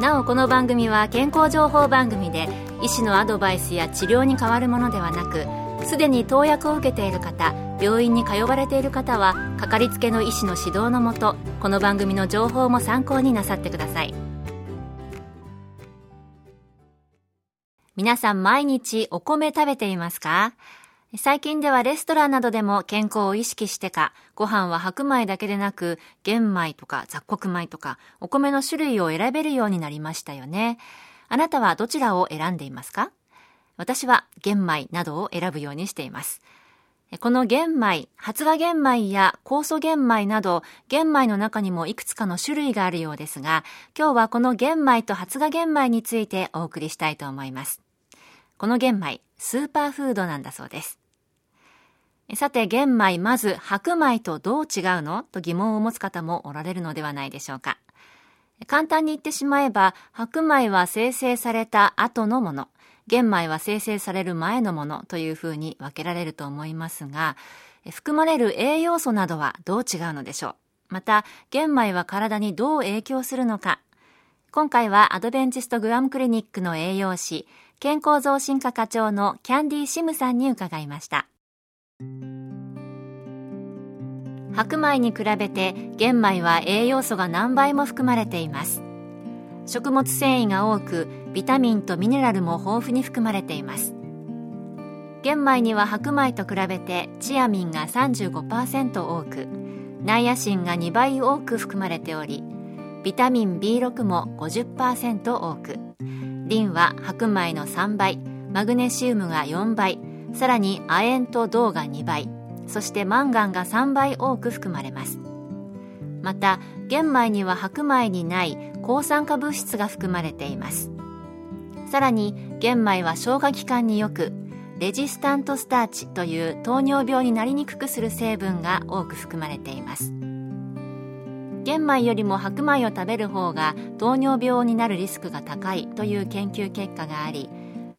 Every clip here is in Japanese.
なおこの番組は健康情報番組で医師のアドバイスや治療に変わるものではなくすでに投薬を受けている方病院に通われている方はかかりつけの医師の指導のもとこの番組の情報も参考になさってください。皆さん毎日お米食べていますか？最近ではレストランなどでも健康を意識してか、ご飯は白米だけでなく、玄米とか雑穀米とか、お米の種類を選べるようになりましたよね。あなたはどちらを選んでいますか？私は玄米などを選ぶようにしています。この玄米、発芽玄米や酵素玄米など、玄米の中にもいくつかの種類があるようですが、今日はこの玄米と発芽玄米についてお送りしたいと思います。この玄米、スーパーフードなんだそうです。さて、玄米、まず白米とどう違うの？と疑問を持つ方もおられるのではないでしょうか。簡単に言ってしまえば、白米は生成された後のもの、玄米は生成される前のものというふうに分けられると思いますが、含まれる栄養素などはどう違うのでしょう？また、玄米は体にどう影響するのか。今回はアドベンチストグアムクリニックの栄養士、健康増進課課長のキャンディーシムさんに伺いました。白米に比べて玄米は栄養素が何倍も含まれています。食物繊維が多くビタミンとミネラルも豊富に含まれています。玄米には白米と比べてチアミンが35%多くナイアシンが2倍多く含まれておりビタミン B6 も50%多く。リンは白米の3倍マグネシウムが4倍さらに亜鉛と銅が2倍そしてマンガンが3倍多く含まれます。また玄米には白米にない抗酸化物質が含まれています。さらに玄米は消化器官によくレジスタントスターチという糖尿病になりにくくする成分が多く含まれています。玄米よりも白米を食べる方が糖尿病になるリスクが高いという研究結果があり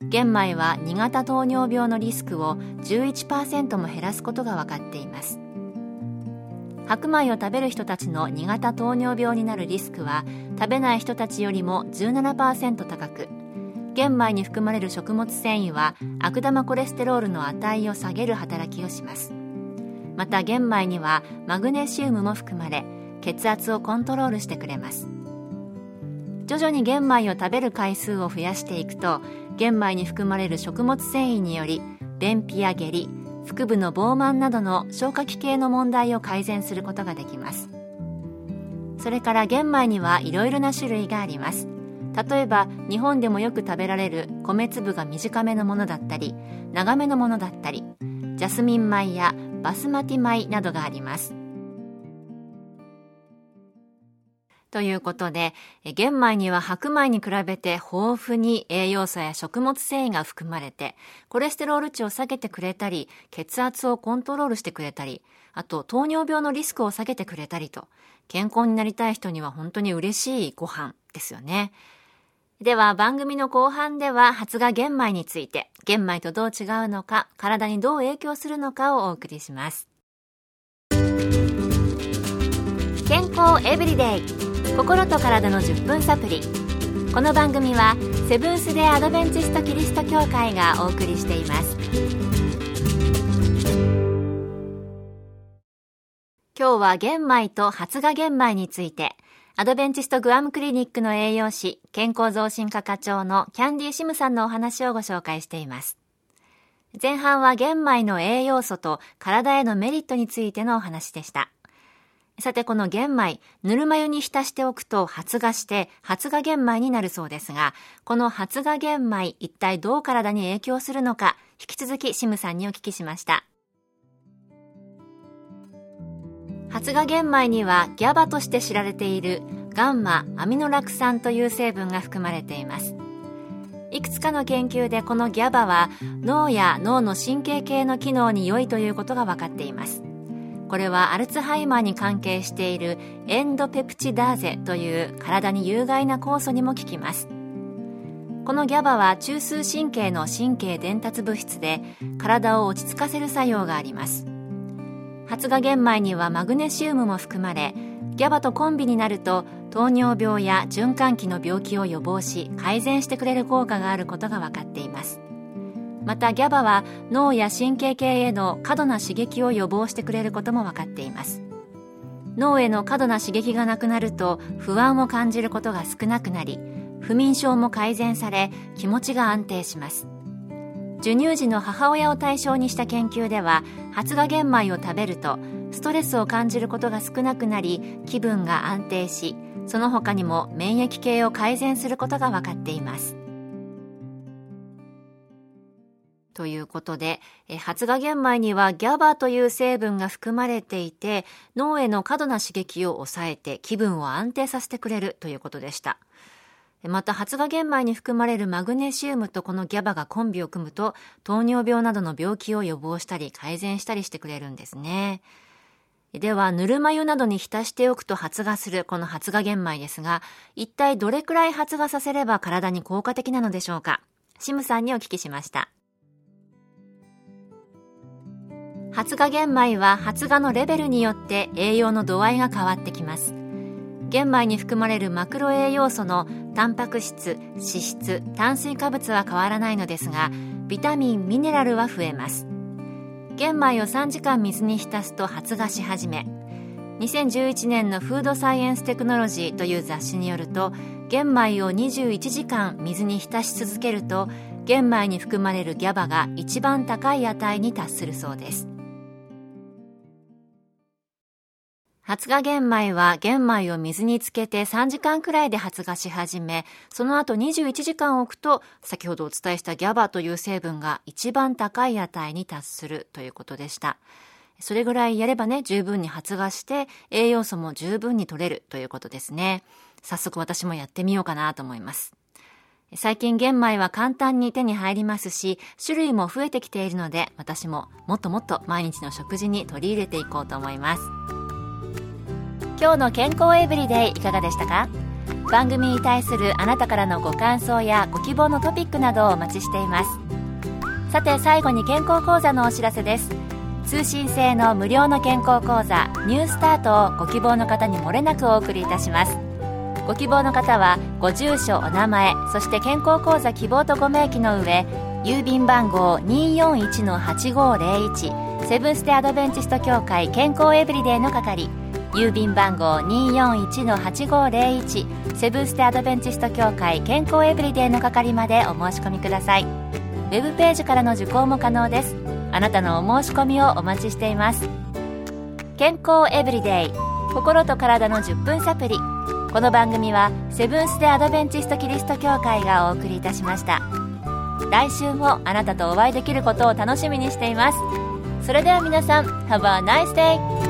玄米は2型糖尿病のリスクを11%も減らすことが分かっています。白米を食べる人たちの2型糖尿病になるリスクは食べない人たちよりも17%高く玄米に含まれる食物繊維は悪玉コレステロールの値を下げる働きをします。また玄米にはマグネシウムも含まれ血圧をコントロールしてくれます。徐々に玄米を食べる回数を増やしていくと玄米に含まれる食物繊維により便秘や下痢腹部の膨満などの消化器系の問題を改善することができます。それから玄米にはいろいろな種類があります。例えば日本でもよく食べられる米粒が短めのものだったり長めのものだったりジャスミン米やバスマティ米などがあります。ということで、玄米には白米に比べて豊富に栄養素や食物繊維が含まれて、コレステロール値を下げてくれたり、血圧をコントロールしてくれたり、あと糖尿病のリスクを下げてくれたりと、健康になりたい人には本当に嬉しいご飯ですよね。では番組の後半では発芽玄米について、玄米とどう違うのか、体にどう影響するのかをお送りします。健康エブリデイ心と体の10分サプリ。この番組はセブンス・デ・アドベンチスト・キリスト教会がお送りしています。今日は玄米と発芽玄米についてアドベンチストグアムクリニックの栄養士健康増進課課長のキャンディーシムさんのお話をご紹介しています。前半は玄米の栄養素と体へのメリットについてのお話でした。さてこの玄米、ぬるま湯に浸しておくと発芽して発芽玄米になるそうですが、この発芽玄米一体どう体に影響するのか、引き続きシムさんにお聞きしました。発芽玄米にはギャバとして知られているガンマアミノラク酸という成分が含まれています。いくつかの研究でこの GABA は脳や脳の神経系の機能に良いということが分かっていますこれはアルツハイマーに関係しているエンドペプチダーゼという体に有害な酵素にも効きます。この GABA は中枢神経の神経伝達物質で体を落ち着かせる作用があります。発芽玄米にはマグネシウムも含まれ GABA とコンビになると糖尿病や循環器の病気を予防し改善してくれる効果があることが分かっています。また GABA は脳や神経系への過度な刺激を予防してくれることも分かっています。脳への過度な刺激がなくなると不安を感じることが少なくなり不眠症も改善され気持ちが安定します。授乳時の母親を対象にした研究では発芽玄米を食べるとストレスを感じることが少なくなり気分が安定しその他にも免疫系を改善することが分かっています。ということで、発芽玄米には GABA という成分が含まれていて、脳への過度な刺激を抑えて気分を安定させてくれるということでした。また発芽玄米に含まれるマグネシウムとこの GABA がコンビを組むと糖尿病などの病気を予防したり改善したりしてくれるんですね。では、ぬるま湯などに浸しておくと発芽するこの発芽玄米ですが、一体どれくらい発芽させれば体に効果的なのでしょうか？シムさんにお聞きしました。発芽玄米は発芽のレベルによって栄養の度合いが変わってきます。玄米に含まれるマクロ栄養素のタンパク質、脂質、炭水化物は変わらないのですが、ビタミン、ミネラルは増えます。玄米を3時間水に浸すと発芽し始め2011年のフードサイエンステクノロジーという雑誌によると玄米を21時間水に浸し続けると玄米に含まれる GABA が一番高い値に達するそうです発芽玄米は玄米を水につけて3時間くらいで発芽し始め、その後21時間置くと、先ほどお伝えした GABA という成分が一番高い値に達するということでした。それぐらいやればね、十分に発芽して栄養素も十分に取れるということですね。早速私もやってみようかなと思います。最近玄米は簡単に手に入りますし、種類も増えてきているので、私ももっともっと毎日の食事に取り入れていこうと思います。今日の健康エブリデイいかがでしたか？番組に対するあなたからのご感想やご希望のトピックなどをお待ちしています。さて最後に健康講座のお知らせです。通信制の無料の健康講座ニュースタートをご希望の方にもれなくお送りいたします。ご希望の方はご住所お名前そして健康講座希望とご明記の上郵便番号241-8501セブンステアドベンチスト協会健康エブリデイの係。郵便番号241-8501セブンステアドベンチスト協会健康エブリデイの係までお申し込みください。ウェブページからの受講も可能です。あなたのお申し込みをお待ちしています。健康エブリデイ心と体の10分サプリこの番組はセブンス・デ・アドベンチスト・キリスト教会がお送りいたしました。来週もあなたとお会いできることを楽しみにしています。それでは皆さん Have a nice day!